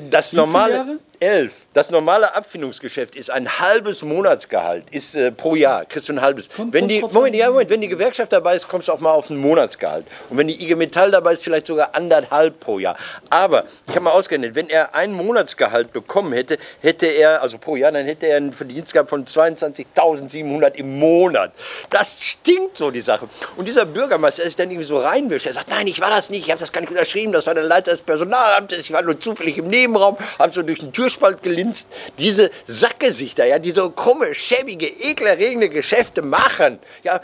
das normale. Jahre? Elf. Das normale Abfindungsgeschäft ist ein halbes Monatsgehalt, ist äh, pro Jahr, kriegst du ein halbes. Wenn die, Moment, ja, Moment, wenn die Gewerkschaft dabei ist, kommst du auch mal auf ein Monatsgehalt. Und wenn die IG Metall dabei ist, vielleicht sogar anderthalb pro Jahr. Aber ich habe mal ausgerechnet, wenn er ein Monatsgehalt bekommen hätte, hätte er, also pro Jahr, dann hätte er einen Verdienst gehabt von 22.700 im Monat. Das stinkt so, die Sache. Und dieser Bürgermeister, der sich dann irgendwie so reinwischt, er sagt, nein, ich war das nicht, ich habe das gar nicht unterschrieben, das war der Leiter des Personalamtes, ich war nur zufällig im Nebenraum, habe so durch den Türspalt gelinst. Diese Sackgesichter, ja, die so krumme, schäbige, ekelerregende Geschäfte machen, ja,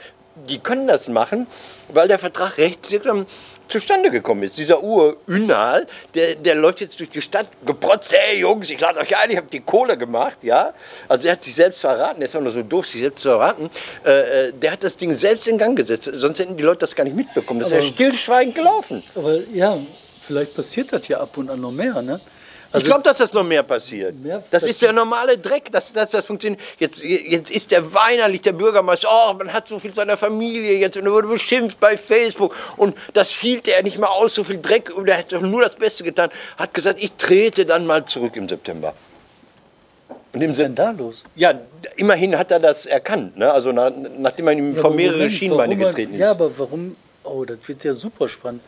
die können das machen, weil der Vertrag rechtswirksam zustande gekommen ist. Dieser Uhr Ünal, der, der läuft jetzt durch die Stadt geprotzt, hey Jungs, ich lade euch ein, ich habe die Kohle gemacht, ja. Also der hat sich selbst verraten, der ist auch nur so doof, sich selbst zu verraten. Äh, äh, der hat das Ding selbst in Gang gesetzt, sonst hätten die Leute das gar nicht mitbekommen. Das Aber- stillschweigend gelaufen. Aber ja, vielleicht passiert das ja ab und an noch mehr, ne? Ich glaube, dass das noch mehr passiert. Mehr das ist der normale Dreck, dass das, das funktioniert. Jetzt, jetzt ist der weinerlich, der Bürgermeister, oh, man hat so viel seiner Familie jetzt und er wurde beschimpft bei Facebook und das hielt er nicht mehr aus, so viel Dreck und er hat doch nur das Beste getan. Hat gesagt, ich trete dann mal zurück im September. Und im Was ist denn da los? ja, immerhin hat er das erkannt, ne? also na, nachdem man ihm Ja, vor mehrere Schienbeine er- getreten ist. Ja, aber warum? Oh, das wird ja super spannend.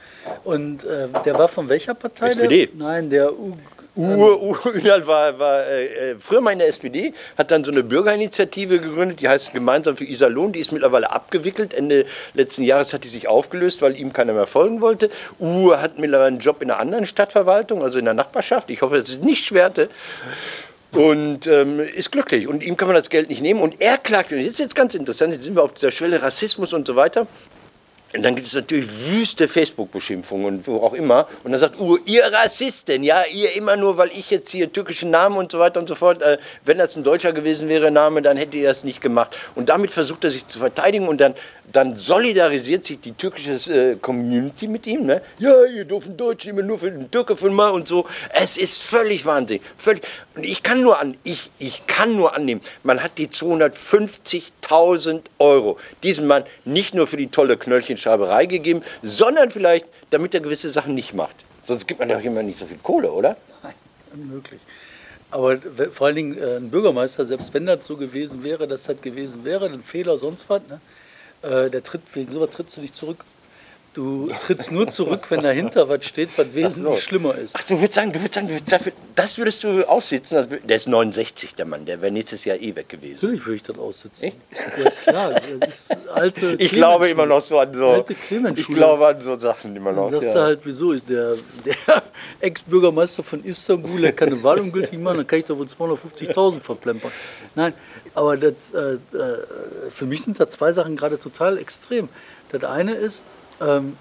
Und äh, der war von welcher Partei? SPD. Der? Nein, der U Uwe, Uwe Ünal war, war äh, äh, früher mal in der SPD, hat dann so eine Bürgerinitiative gegründet, die heißt Gemeinsam für Iserlohn, die ist mittlerweile abgewickelt. Ende letzten Jahres hat die sich aufgelöst, weil ihm keiner mehr folgen wollte. Uwe hat mittlerweile einen Job in einer anderen Stadtverwaltung, also in der Nachbarschaft. Ich hoffe, es ist nicht Schwerte. Und ähm, ist glücklich. Und ihm kann man das Geld nicht nehmen. Und er klagt, und jetzt ist jetzt ganz interessant, jetzt sind wir auf dieser Schwelle Rassismus und so weiter. Und dann gibt es natürlich wüste Facebook-Beschimpfungen und wo auch immer. Und dann sagt Uwe, ihr Rassisten, ja, ihr immer nur, weil ich jetzt hier türkische Namen und so weiter und so fort. Äh, wenn das ein Deutscher gewesen wäre, Name, dann hätte ihr das nicht gemacht. Und damit versucht er sich zu verteidigen und dann, dann solidarisiert sich die türkische äh, Community mit ihm. Ne? Ja, ihr dürfen Deutsche immer nur für den Türke von mal und so. Es ist völlig wahnsinnig. Völlig. Und ich kann nur an, ich, ich kann nur annehmen, man hat die 250.000 Euro diesem Mann nicht nur für die tolle Knöllchenschreiberei gegeben, sondern vielleicht, damit er gewisse Sachen nicht macht. Sonst gibt man doch immer nicht so viel Kohle, oder? Nein, unmöglich. Aber vor allen Dingen äh, ein Bürgermeister, selbst wenn das so gewesen wäre, dass das gewesen wäre, ein Fehler, sonst was, ne? äh, der tritt, wegen sowas trittst du nicht zurück. Du trittst nur zurück, wenn dahinter was steht, was wesentlich schlimmer ist. Ach, du würdest sagen, du würdest sagen, du würdest dafür, das würdest du aussitzen. Der ist 69, der Mann, der wäre nächstes Jahr eh weg gewesen. Natürlich würde ich das aussitzen. Ja, klar. Das ist alte Ich glaube immer noch so an so. Alte Ich glaube an so Sachen immer noch. Dann sagst Ja. halt, wieso ist der, der Ex-Bürgermeister von Istanbul, der kann eine Wahl ungültig machen, dann kann ich da wohl 250.000 verplempern. Nein, aber das, äh, äh, für mich sind da zwei Sachen gerade total extrem. Das eine ist, ähm,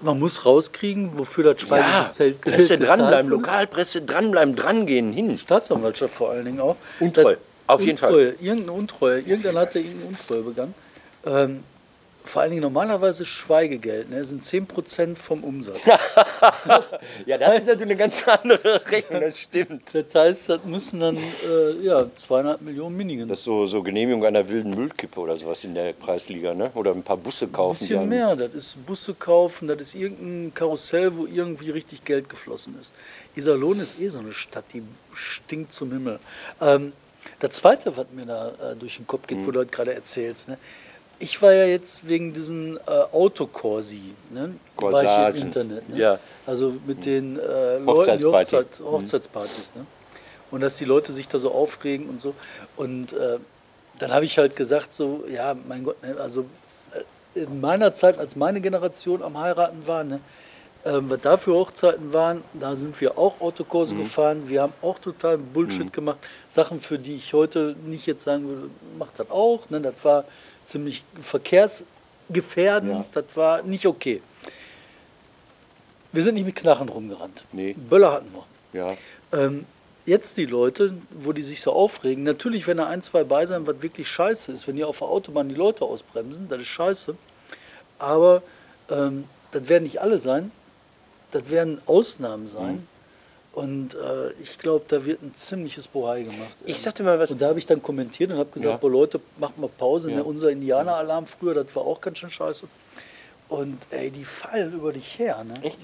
man muss rauskriegen, wofür das ja, Schweigezelt Presse dranbleiben. Lokalpresse dranbleiben, drangehen, hin. Staatsanwaltschaft vor allen Dingen auch. Untreu, Das- auf jeden Fall. Untreue, Irgendeine Untreue. Irgendeiner hat da irgendeine Untreue begangen. Ähm, vor allen Dingen normalerweise Schweigegeld, ne, sind 10% vom Umsatz. Ja, das ist natürlich eine ganz andere Rechnung, das stimmt. Das heißt, das müssen dann äh, ja, zweieinhalb Millionen Minigen. Das ist so, so Genehmigung einer wilden Müllkippe oder sowas in der Preisliga, ne? Oder ein paar Busse ein kaufen. bisschen dann. mehr. Das ist Busse kaufen, das ist irgendein Karussell, wo irgendwie richtig Geld geflossen ist. Iserlohn ist eh so eine Stadt, die stinkt zum Himmel. Ähm, das Zweite, was mir da äh, durch den Kopf geht, Mhm. wo du halt gerade erzählst, ne? Ich war ja jetzt wegen diesen äh, Autokorsi, ne? war ich im Internet. Ne? Ja. Also mit den äh, Leuten, die. Hochzeit, Hochzeitspartys. Ne? Und dass die Leute sich da so aufregen und so. Und äh, dann habe ich halt gesagt, so, ja, mein Gott, ne, also äh, in meiner Zeit, als meine Generation am Heiraten war, ne, ähm, was da für Hochzeiten waren, da sind wir auch Autokurse gefahren. Wir haben auch total Bullshit gemacht. Sachen, für die ich heute nicht jetzt sagen würde, macht das auch. Ne, das war ziemlich verkehrsgefährdend. Ja. Das war nicht okay. Wir sind nicht mit Knarren rumgerannt. Nee. Böller hatten wir. Ja. Ähm, jetzt die Leute, wo die sich so aufregen, natürlich, wenn da ein, zwei bei sein, was wirklich scheiße ist, wenn die auf der Autobahn die Leute ausbremsen, das ist scheiße. Aber ähm, das werden nicht alle sein, das werden Ausnahmen sein. Mhm. Und äh, ich glaube, da wird ein ziemliches Bohai gemacht. Ich sagte mal was. Und da habe ich dann kommentiert und habe gesagt, Ja. boah Leute, macht mal Pause. Ja. Ne? Unser Indianeralarm früher, das war auch ganz schön scheiße. Und ey, die fallen über dich her. Ne? Echt?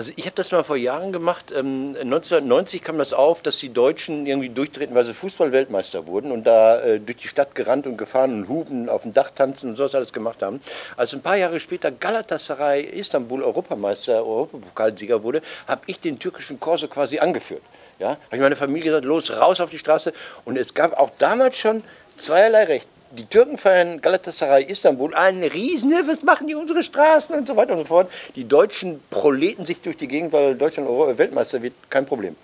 Also ich habe das mal vor Jahren gemacht. Ähm, 1990 kam das auf, dass die Deutschen irgendwie durchtreten, weil sie Fußball-Weltmeister wurden und da äh, durch die Stadt gerannt und gefahren und hupen, auf dem Dach tanzen und sowas alles gemacht haben. Als ein paar Jahre später Galatasaray Istanbul Europameister, Europapokalsieger wurde, habe ich den türkischen Korso quasi angeführt. Ja, habe ich meine Familie gesagt, los, raus auf die Straße. Und es gab auch damals schon zweierlei Recht. Die Türken feiern Galatasaray Istanbul einen riesen, was machen die unsere Straßen und so weiter und so fort. Die Deutschen proleten sich durch die Gegend, weil Deutschland Weltmeister wird, kein Problem.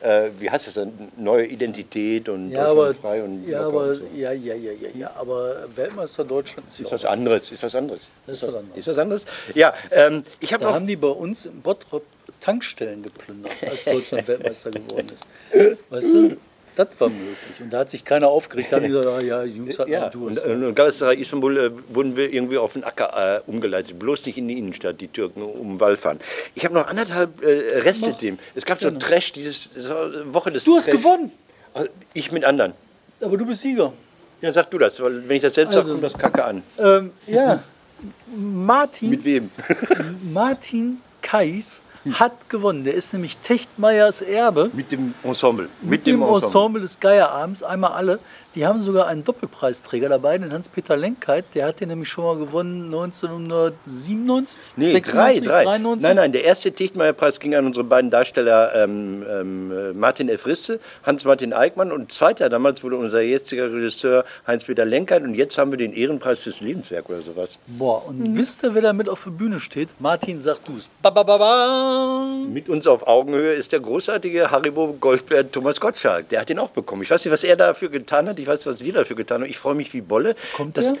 Äh, wie heißt das dann? Neue Identität und Ja, aber, frei und ja, aber und so. ja, ja, ja, ja, ja, aber Weltmeister Deutschland ist, Ist was anderes, ist was anderes. Das ist was anderes. Ist was anderes? Ja, ähm, ich habe Da haben die bei uns im Bottrop Tankstellen geplündert, als Deutschland Weltmeister geworden ist. Weißt du? Das war möglich. Und da hat sich keiner aufgeregt. Da haben die gesagt, ah, ja, Jungs hatten Ja, und, äh, und Galatasaray Istanbul äh, wurden wir irgendwie auf den Acker äh, umgeleitet, bloß nicht in die Innenstadt, die Türken um den Wall fahren. Ich habe noch anderthalb äh, Reste-Themen. Es gab so Gerne. Trash, dieses eine Woche des Du hast Trash. gewonnen, Also, Ich mit anderen. aber du bist Sieger. Ja, sag du das, weil wenn ich das selbst Also- sage, kommt das Kacke an. Ähm, ja, Martin, Mit wem? Martin Kais hat gewonnen. Der ist nämlich Techtmeyers Erbe. mit dem Ensemble. Mit dem Ensemble des Geierabends, einmal alle. Die haben sogar einen Doppelpreisträger dabei, den Hans-Peter Lenkheit. Der hat den nämlich schon mal gewonnen 1997? Nee, 96, drei, drei. 93? Nein, nein, der erste Tichtmeier-Preis ging an unsere beiden Darsteller ähm, ähm, Martin F. Risse, Hans-Martin Eickmann und zweiter damals wurde unser jetziger Regisseur Heinz-Peter Lenkert und jetzt haben wir den Ehrenpreis fürs Lebenswerk oder sowas. Boah, und wisst ihr, wer da mit auf der Bühne steht? Martin, sag du's. Ba, ba, ba, ba. Mit uns auf Augenhöhe ist der großartige Haribo Golfbär Thomas Gottschalk. Der hat den auch bekommen. Ich weiß nicht, was er dafür getan hat. Ich weiß, was wir dafür getan haben. Ich freue mich wie Bolle. Kommt der?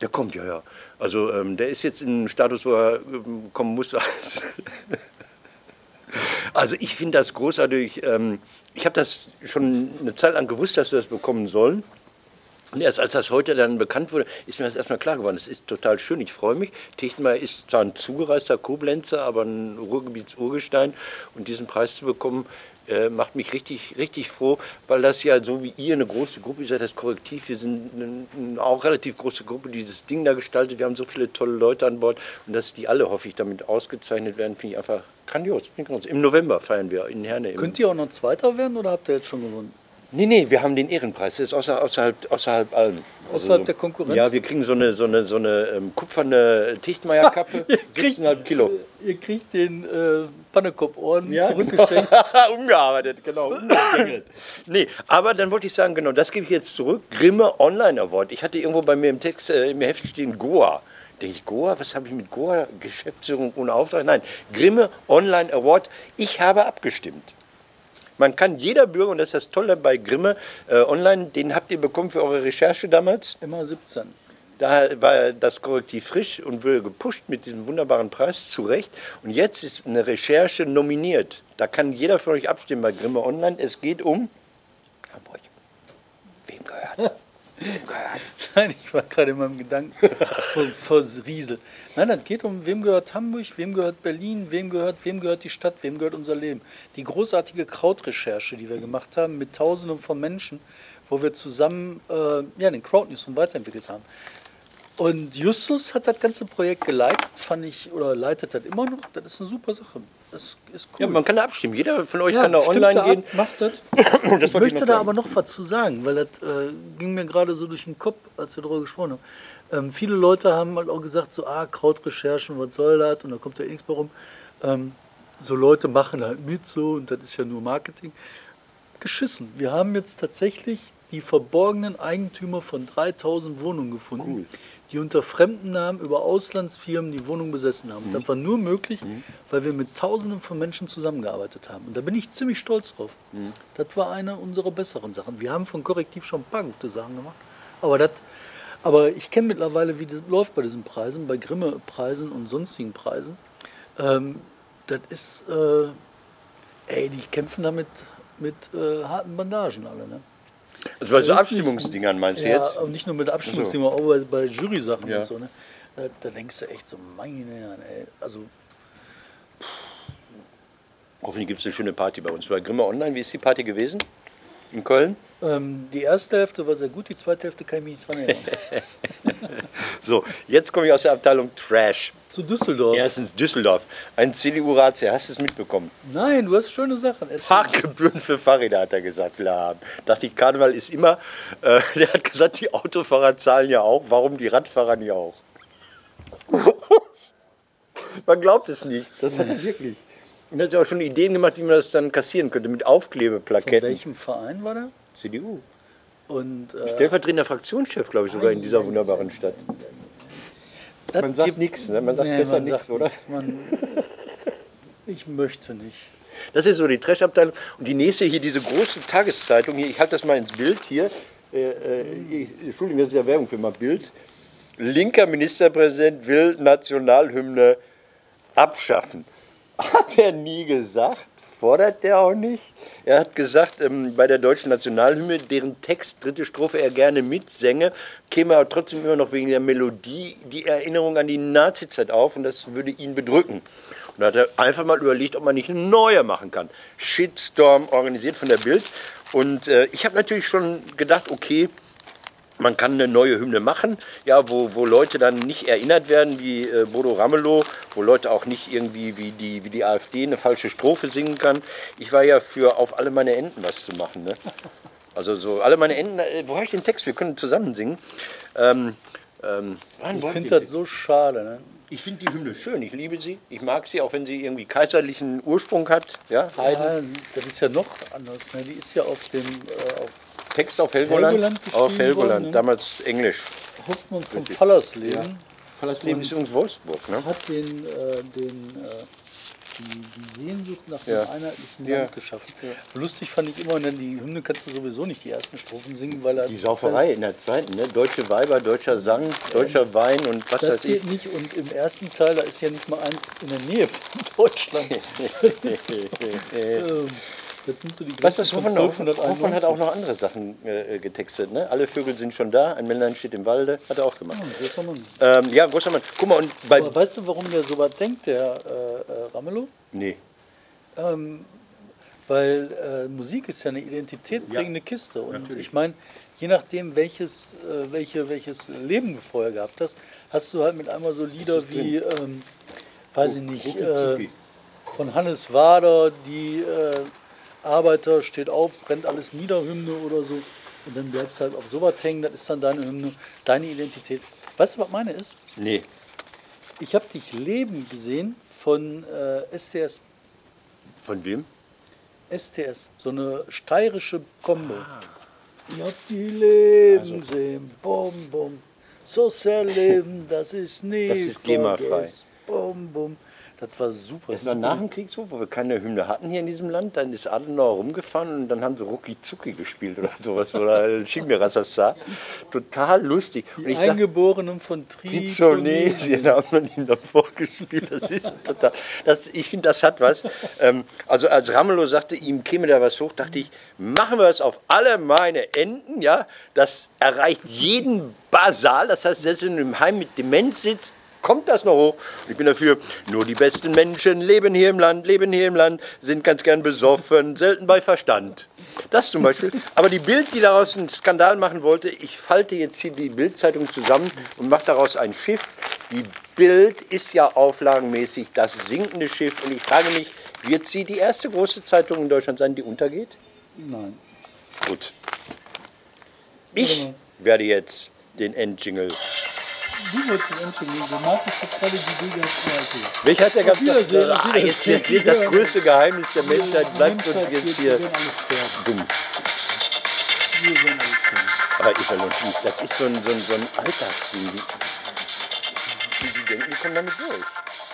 Der kommt, ja, ja. Also ähm, der ist jetzt im Status, wo er ähm, kommen muss. Also ich finde das großartig. Ähm, ich habe das schon eine Zeit lang gewusst, dass wir das bekommen sollen. Und erst als das heute dann bekannt wurde, ist mir das erstmal klar geworden. Es ist total schön, ich freue mich. Techtenmeier ist zwar ein zugereister Koblenzer, aber ein Ruhrgebietsurgestein. Und diesen Preis zu bekommen, äh, macht mich richtig, richtig froh, weil das ja so wie ihr eine große Gruppe, ihr seid das Korrektiv, wir sind eine, eine auch relativ große Gruppe, die dieses Ding da gestaltet. Wir haben so viele tolle Leute an Bord und dass die alle, hoffe ich, damit ausgezeichnet werden, finde ich einfach grandios. Im November feiern wir in Herne. Könnt ihr auch noch Zweiter werden oder habt ihr jetzt schon gewonnen? Nee, nee, wir haben den Ehrenpreis. Das ist außer, außerhalb, außerhalb allem. Außerhalb der Konkurrenz? Ja, wir kriegen so eine, so eine, so eine ähm, kupferne Tichtmeier-Kappe. Ihr kriegt- 17,5 Kilo. Ihr kriegt den äh, Pannekopf-Orden Ja, zurückgeschenkt. Umgearbeitet, genau. nee, aber dann wollte ich sagen, genau, das gebe ich jetzt zurück. Grimme Online Award. Ich hatte irgendwo bei mir im Text, äh, im Heft stehen Goa. Denke ich, Goa? Was habe ich mit Goa? Geschäftsführung ohne Auftrag? Nein, Grimme Online Award. Ich habe abgestimmt. Man kann jeder Bürger, und das ist das Tolle bei Grimme äh, Online, den habt ihr bekommen für eure Recherche damals. Immer 17. Da war das Korrektiv frisch und wurde gepusht mit diesem wunderbaren Preis zurecht. Und jetzt ist eine Recherche nominiert. Da kann jeder von euch abstimmen bei Grimme Online. Es geht um Hamburg. Wem gehört? Nein, ich war gerade in meinem Gedanken vor, Riesel. Nein, das geht um, wem gehört Hamburg, wem gehört Berlin, wem gehört, wem gehört die Stadt, wem gehört unser Leben. Die großartige Krautrecherche, die wir gemacht haben mit Tausenden von Menschen, wo wir zusammen äh, ja, den Crowdnews weiterentwickelt haben. Und Justus hat das ganze Projekt geleitet, fand ich, oder leitet das immer noch. Das ist eine super Sache. Das ist cool. Ja, man kann da abstimmen. Jeder von euch Ja, kann da online da gehen. Ab, macht das. Das ich ich möchte noch da aber noch was zu sagen, weil das äh, ging mir gerade so durch den Kopf, als wir darüber gesprochen haben. Ähm, viele Leute haben halt auch gesagt, so, ah, Krautrecherchen, was soll das? Und da kommt ja eh nichts mehr rum. Ähm, so Leute machen halt mit so und das ist ja nur Marketing. Geschissen. Wir haben jetzt tatsächlich die verborgenen Eigentümer von 3000 Wohnungen gefunden, die unter fremden Namen über Auslandsfirmen die Wohnung besessen haben. Das war nur möglich, weil wir mit Tausenden von Menschen zusammengearbeitet haben. Und da bin ich ziemlich stolz drauf. Das war eine unserer besseren Sachen. Wir haben von Korrektiv schon ein paar gute Sachen gemacht, aber das. Aber ich kenne mittlerweile, wie das läuft bei diesen Preisen, bei Grimme-Preisen und sonstigen Preisen. Ähm, das ist, äh, ey, die kämpfen damit mit äh, harten Bandagen alle. Ne? Also bei so Abstimmungsdingern meinst du Ja, jetzt? und nicht nur mit Abstimmungsthemen, auch bei, bei Jury-Sachen Ja. und so. Ne? Da, da denkst du echt so, meine Herren, ey. Also, Hoffentlich gibt es eine schöne Party bei uns. Bei Grimme Online, wie ist die Party gewesen? In Köln? ähm, die erste Hälfte war sehr gut, die zweite Hälfte kann ich mich nicht dran erinnern. So, jetzt komme ich aus der Abteilung Trash. Zu Düsseldorf. Erstens Düsseldorf. Ein CDU-Ratsherr, hast du es mitbekommen? Nein, du hast schöne Sachen. Erzähl. Parkgebühren für Fahrräder hat er gesagt, will er haben. Dachte ich, Karneval ist immer, äh, der hat gesagt, die Autofahrer zahlen ja auch, warum die Radfahrer nicht auch? Man glaubt es nicht, das hat er wirklich. Und er hat sich auch schon Ideen gemacht, wie man das dann kassieren könnte, mit Von Aufklebeplaketten. welchem Verein war der? CDU. Und äh, Stellvertretender Fraktionschef, glaube ich, sogar in dieser wunderbaren Stadt. Das Man sagt nichts, ne? man sagt Nee, besser nichts, sagt oder? nichts. Man, ich möchte nicht. Das ist so die Trash-Abteilung. Und die nächste hier, diese große Tageszeitung, hier, ich halte das mal ins Bild hier. Äh, äh, ich, Entschuldigung, das ist ja Werbung für mein Bild. Linker Ministerpräsident will Nationalhymne abschaffen. Hat er nie gesagt, fordert er auch nicht. Er hat gesagt, ähm, bei der deutschen Nationalhymne, deren Text, dritte Strophe, er gerne mitsänge, käme aber trotzdem immer noch wegen der Melodie die Erinnerung an die Nazizeit auf und das würde ihn bedrücken. Und da hat er einfach mal überlegt, ob man nicht eine neue machen kann. Shitstorm organisiert von der Bild. Und äh, ich habe natürlich schon gedacht, okay, man kann eine neue Hymne machen, ja, wo, wo Leute dann nicht erinnert werden wie äh, Bodo Ramelow, wo Leute auch nicht irgendwie wie die, wie die AfD eine falsche Strophe singen kann. Ich war ja für auf alle meine Enten was zu machen. Ne? Also so, alle meine Enten, äh, wo habe ich den Text? Wir können zusammen singen. Ähm, ähm, Ich finde das so schade. Ne? ich finde die Hymne schön, ich liebe sie. Ich mag sie, auch wenn sie irgendwie kaiserlichen Ursprung hat. Ja, Heiden. Ja, das ist ja noch anders. Ne? Die ist ja auf dem äh, auf Text auf Helgoland. Helgoland auf Helgoland, worden, ne? damals Englisch. Hoffmann von Fallersleben. Fallersleben ist übrigens Wolfsburg, ne? hat den, äh, den, äh, die, die Sehnsucht nach Ja. dem einheitlichen Ja. Land geschaffen. Lustig fand ich immer, denn die Hymne kannst du sowieso nicht die ersten Strophen singen, weil er Die Sauferei in der zweiten, ne? Deutsche Weiber, deutscher Sang, deutscher Wein und was Das weiß ich. geht nicht und im ersten Teil, da ist ja nicht mal eins in der Nähe von Deutschland. Ähm, das sind so die das von Hoffmann, auch- Hoffmann 1291. hat auch noch andere Sachen äh, getextet, ne? Alle Vögel sind schon da, ein Männlein steht im Walde, hat er auch gemacht. Ja, großer Mann. Ähm, ja, großer Mann. Guck mal, und bei. Aber weißt du, warum der so was denkt, der äh, äh, Ramelow? Nee. Ähm, weil äh, Musik ist ja eine identitätprägende Kiste. Und natürlich. ich meine, je nachdem, welches, äh, welche, welches Leben du vorher gehabt hast, hast du halt mit einmal so Lieder wie, ähm, weiß ich nicht, äh, von Hannes Wader, die äh, Arbeiter steht auf, brennt alles nieder, Hymne oder so. Und dann bleibst du halt auf sowas hängen, das ist dann deine Hymne, deine Identität. Weißt du, was meine ist? Nee. Ich habe dich leben gesehen von äh, STS. Von wem? STS, so eine steirische Combo. Ich hab die leben sehen, bum bum. So sehr leben, das ist nie Das ist GEMA-frei. Bum bum. Das war super. Ist noch nach dem Krieg so, wo wir keine Hymne hatten hier in diesem Land, dann ist Adenauer rumgefahren und dann haben sie Rucki Zucki gespielt oder sowas oder Schingerassassa. Total lustig. Und Die ich dachte, Eingeborenen von Trizonesien haben wir ihm da vorgespielt. Das ist total. Das, ich finde, das hat was. Ähm, also als Ramelow sagte, ihm käme da was hoch, dachte ich, machen wir es auf alle meine Enden, ja. Das erreicht jeden Basal. Das heißt, selbst wenn du im Heim mit Demenz sitzt, kommt das noch hoch. Ich bin dafür, nur die besten Menschen leben hier im Land, leben hier im Land, sind ganz gern besoffen, selten bei Verstand. Das zum Beispiel. Aber die Bild, die daraus einen Skandal machen wollte, ich falte jetzt hier die Bildzeitung zusammen und mache daraus ein Schiff. Die Bild ist ja auflagenmäßig das sinkende Schiff. Und ich frage mich, wird sie die erste große Zeitung in Deutschland sein, die untergeht? Nein. Gut. Ich werde jetzt den Endjingle. Du wolltest es entschuldigen. Du magst jetzt gerade die Bilder zweite. Welcher hat der ganz ah, Wiedersehen. jetzt, jetzt wird das größte Geheimnis der Menschheit bleibt uns jetzt hier dumm. Wir werden alle sterben. Aber ist ja nicht. Das ist so ein, so ein, so ein Alltagsding. Die, die, die denken, die kommen damit durch.